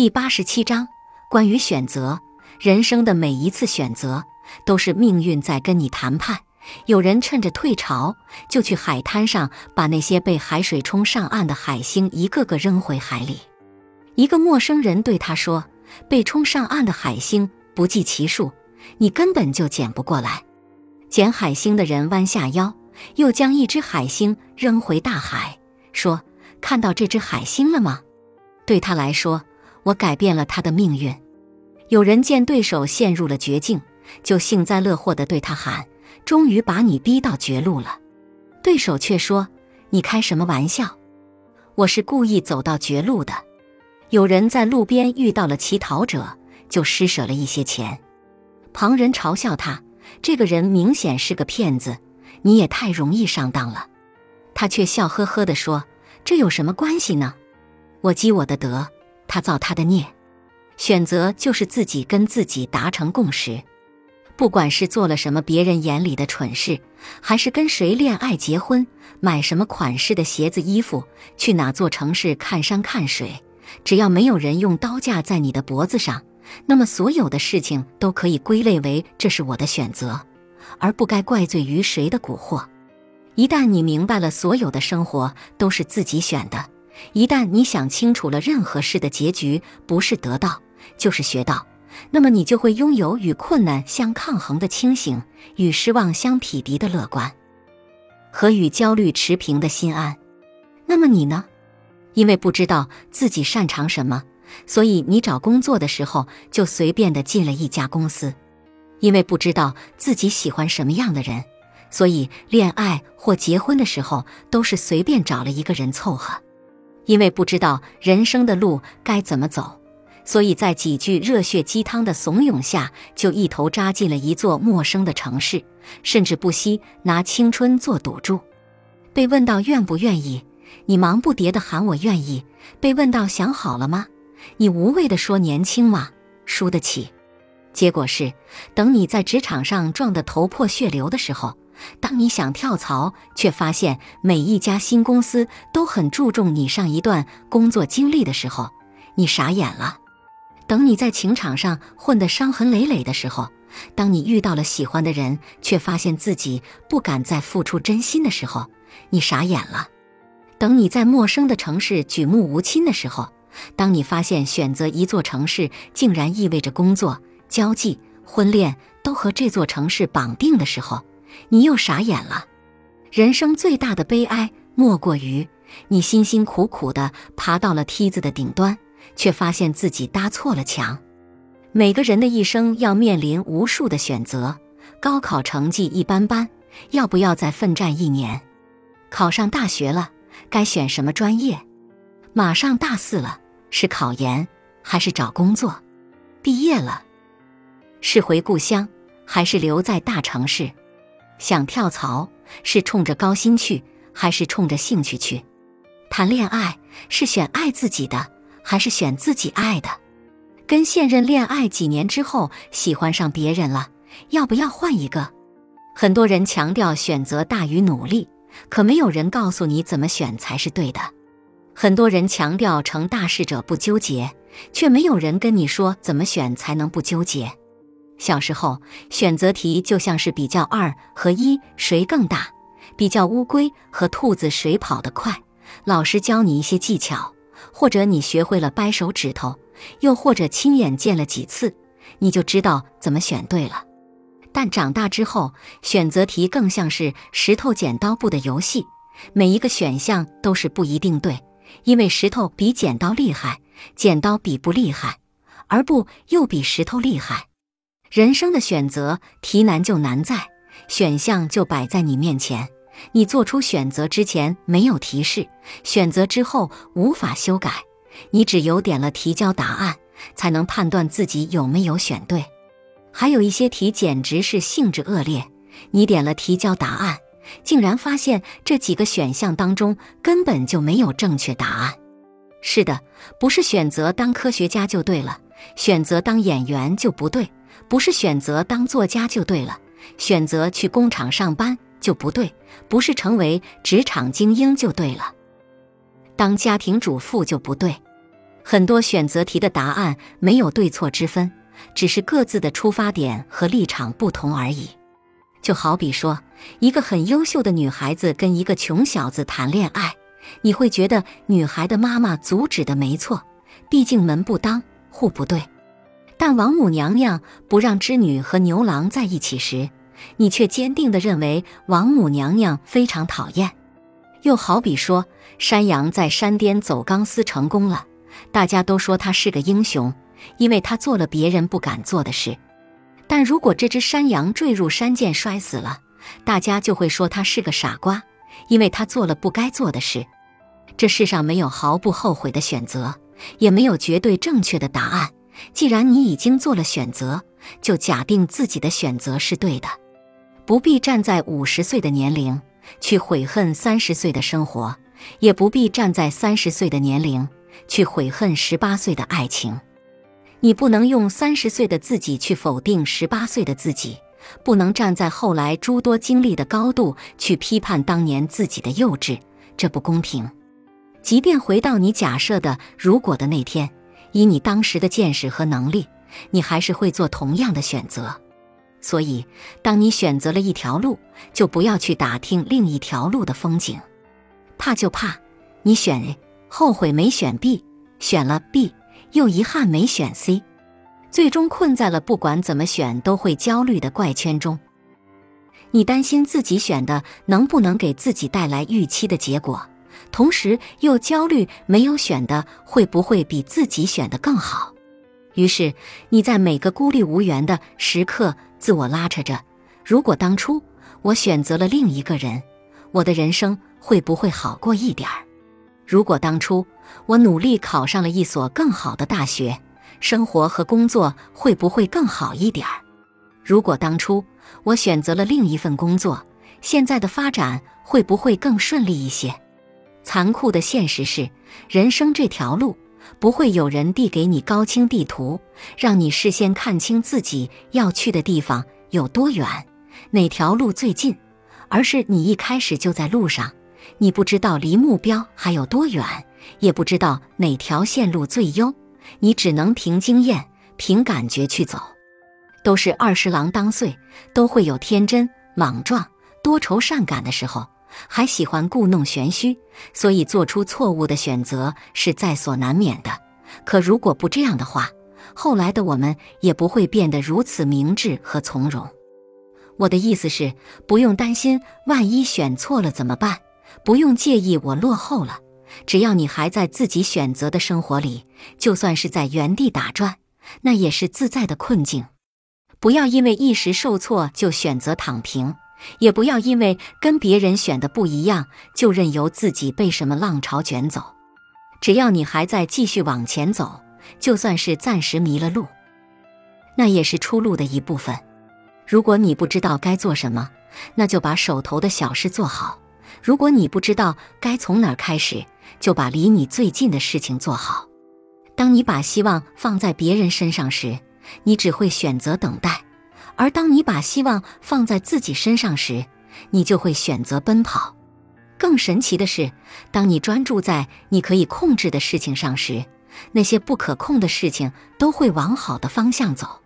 第八十七章关于选择。人生的每一次选择，都是命运在跟你谈判。有人趁着退潮，就去海滩上把那些被海水冲上岸的海星一个个扔回海里。一个陌生人对他说：“被冲上岸的海星不计其数，你根本就捡不过来。”捡海星的人弯下腰，又将一只海星扔回大海，说：“看到这只海星了吗？对他来说，我改变了他的命运。”有人见对手陷入了绝境，就幸灾乐祸地对他喊：“终于把你逼到绝路了。”对手却说：“你开什么玩笑？我是故意走到绝路的。”有人在路边遇到了乞讨者，就施舍了一些钱。旁人嘲笑他：“这个人明显是个骗子，你也太容易上当了。”他却笑呵呵地说：“这有什么关系呢？我积我的德，他造他的孽。”选择就是自己跟自己达成共识，不管是做了什么别人眼里的蠢事，还是跟谁恋爱结婚，买什么款式的鞋子衣服，去哪座城市看山看水，只要没有人用刀架在你的脖子上，那么所有的事情都可以归类为这是我的选择，而不该怪罪于谁的蛊惑。一旦你明白了所有的生活都是自己选的，一旦你想清楚了任何事的结局不是得到。就是学到，那么你就会拥有与困难相抗衡的清醒，与失望相匹敌的乐观，和与焦虑持平的心安。那么你呢？因为不知道自己擅长什么，所以你找工作的时候就随便的进了一家公司；因为不知道自己喜欢什么样的人，所以恋爱或结婚的时候都是随便找了一个人凑合；因为不知道人生的路该怎么走。所以在几句热血鸡汤的怂恿下，就一头扎进了一座陌生的城市，甚至不惜拿青春做赌注。被问到愿不愿意，你忙不迭地喊我愿意；被问到想好了吗，你无谓地说年轻嘛，输得起。结果是，等你在职场上撞得头破血流的时候，当你想跳槽，却发现每一家新公司都很注重你上一段工作经历的时候，你傻眼了。等你在情场上混得伤痕累累的时候，当你遇到了喜欢的人，却发现自己不敢再付出真心的时候，你傻眼了；等你在陌生的城市举目无亲的时候，当你发现选择一座城市竟然意味着工作、交际、婚恋都和这座城市绑定的时候，你又傻眼了。人生最大的悲哀，莫过于你辛辛苦苦地爬到了梯子的顶端。却发现自己搭错了墙。每个人的一生要面临无数的选择：高考成绩一般般，要不要再奋战一年？考上大学了，该选什么专业？马上大四了，是考研还是找工作？毕业了，是回故乡还是留在大城市？想跳槽是冲着高薪去，还是冲着兴趣去？谈恋爱是选爱自己的。还是选自己爱的，跟现任恋爱几年之后喜欢上别人了，要不要换一个？很多人强调选择大于努力，可没有人告诉你怎么选才是对的。很多人强调成大事者不纠结，却没有人跟你说怎么选才能不纠结。小时候选择题就像是比较二和一谁更大，比较乌龟和兔子谁跑得快，老师教你一些技巧。或者你学会了掰手指头，又或者亲眼见了几次，你就知道怎么选对了。但长大之后，选择题更像是石头剪刀布的游戏，每一个选项都是不一定对，因为石头比剪刀厉害，剪刀比不厉害，而布又比石头厉害。人生的选择题难就难在选项就摆在你面前。你做出选择之前没有提示，选择之后无法修改，你只有点了提交答案，才能判断自己有没有选对。还有一些题简直是性质恶劣，你点了提交答案，竟然发现这几个选项当中根本就没有正确答案。是的，不是选择当科学家就对了，选择当演员就不对；不是选择当作家就对了，选择去工厂上班。就不对，不是成为职场精英就对了，当家庭主妇就不对。很多选择题的答案没有对错之分，只是各自的出发点和立场不同而已。就好比说，一个很优秀的女孩子跟一个穷小子谈恋爱，你会觉得女孩的妈妈阻止的没错，毕竟门不当户不对。但王母娘娘不让织女和牛郎在一起时，你却坚定地认为王母娘娘非常讨厌。又好比说，山羊在山巅走钢丝成功了，大家都说他是个英雄，因为他做了别人不敢做的事。但如果这只山羊坠入山涧摔死了，大家就会说他是个傻瓜，因为他做了不该做的事。这世上没有毫不后悔的选择，也没有绝对正确的答案。既然你已经做了选择，就假定自己的选择是对的，不必站在五十岁的年龄去悔恨三十岁的生活，也不必站在三十岁的年龄去悔恨十八岁的爱情。你不能用三十岁的自己去否定十八岁的自己，不能站在后来诸多经历的高度去批判当年自己的幼稚，这不公平。即便回到你假设的如果的那天，以你当时的见识和能力，你还是会做同样的选择。所以，当你选择了一条路，就不要去打听另一条路的风景。怕就怕你选 A，后悔没选 B，选了 B。又遗憾没选 C，最终困在了不管怎么选都会焦虑的怪圈中。你担心自己选的能不能给自己带来预期的结果，同时又焦虑没有选的会不会比自己选的更好。于是你在每个孤立无援的时刻，自我拉扯着：如果当初我选择了另一个人，我的人生会不会好过一点儿？如果当初我努力考上了一所更好的大学，生活和工作会不会更好一点儿？如果当初我选择了另一份工作，现在的发展会不会更顺利一些？残酷的现实是，人生这条路不会有人递给你高清地图，让你事先看清自己要去的地方有多远，哪条路最近，而是你一开始就在路上。你不知道离目标还有多远，也不知道哪条线路最优，你只能凭经验、凭感觉去走。都是二十郎当岁，都会有天真、莽撞、多愁善感的时候，还喜欢故弄玄虚，所以做出错误的选择是在所难免的。可如果不这样的话，后来的我们也不会变得如此明智和从容。我的意思是，不用担心，万一选错了怎么办？不用介意我落后了，只要你还在自己选择的生活里，就算是在原地打转，那也是自在的困境。不要因为一时受挫就选择躺平，也不要因为跟别人选的不一样就任由自己被什么浪潮卷走。只要你还在继续往前走，就算是暂时迷了路，那也是出路的一部分。如果你不知道该做什么，那就把手头的小事做好。如果你不知道该从哪儿开始，就把离你最近的事情做好。当你把希望放在别人身上时，你只会选择等待；而当你把希望放在自己身上时，你就会选择奔跑。更神奇的是，当你专注在你可以控制的事情上时，那些不可控的事情都会往好的方向走。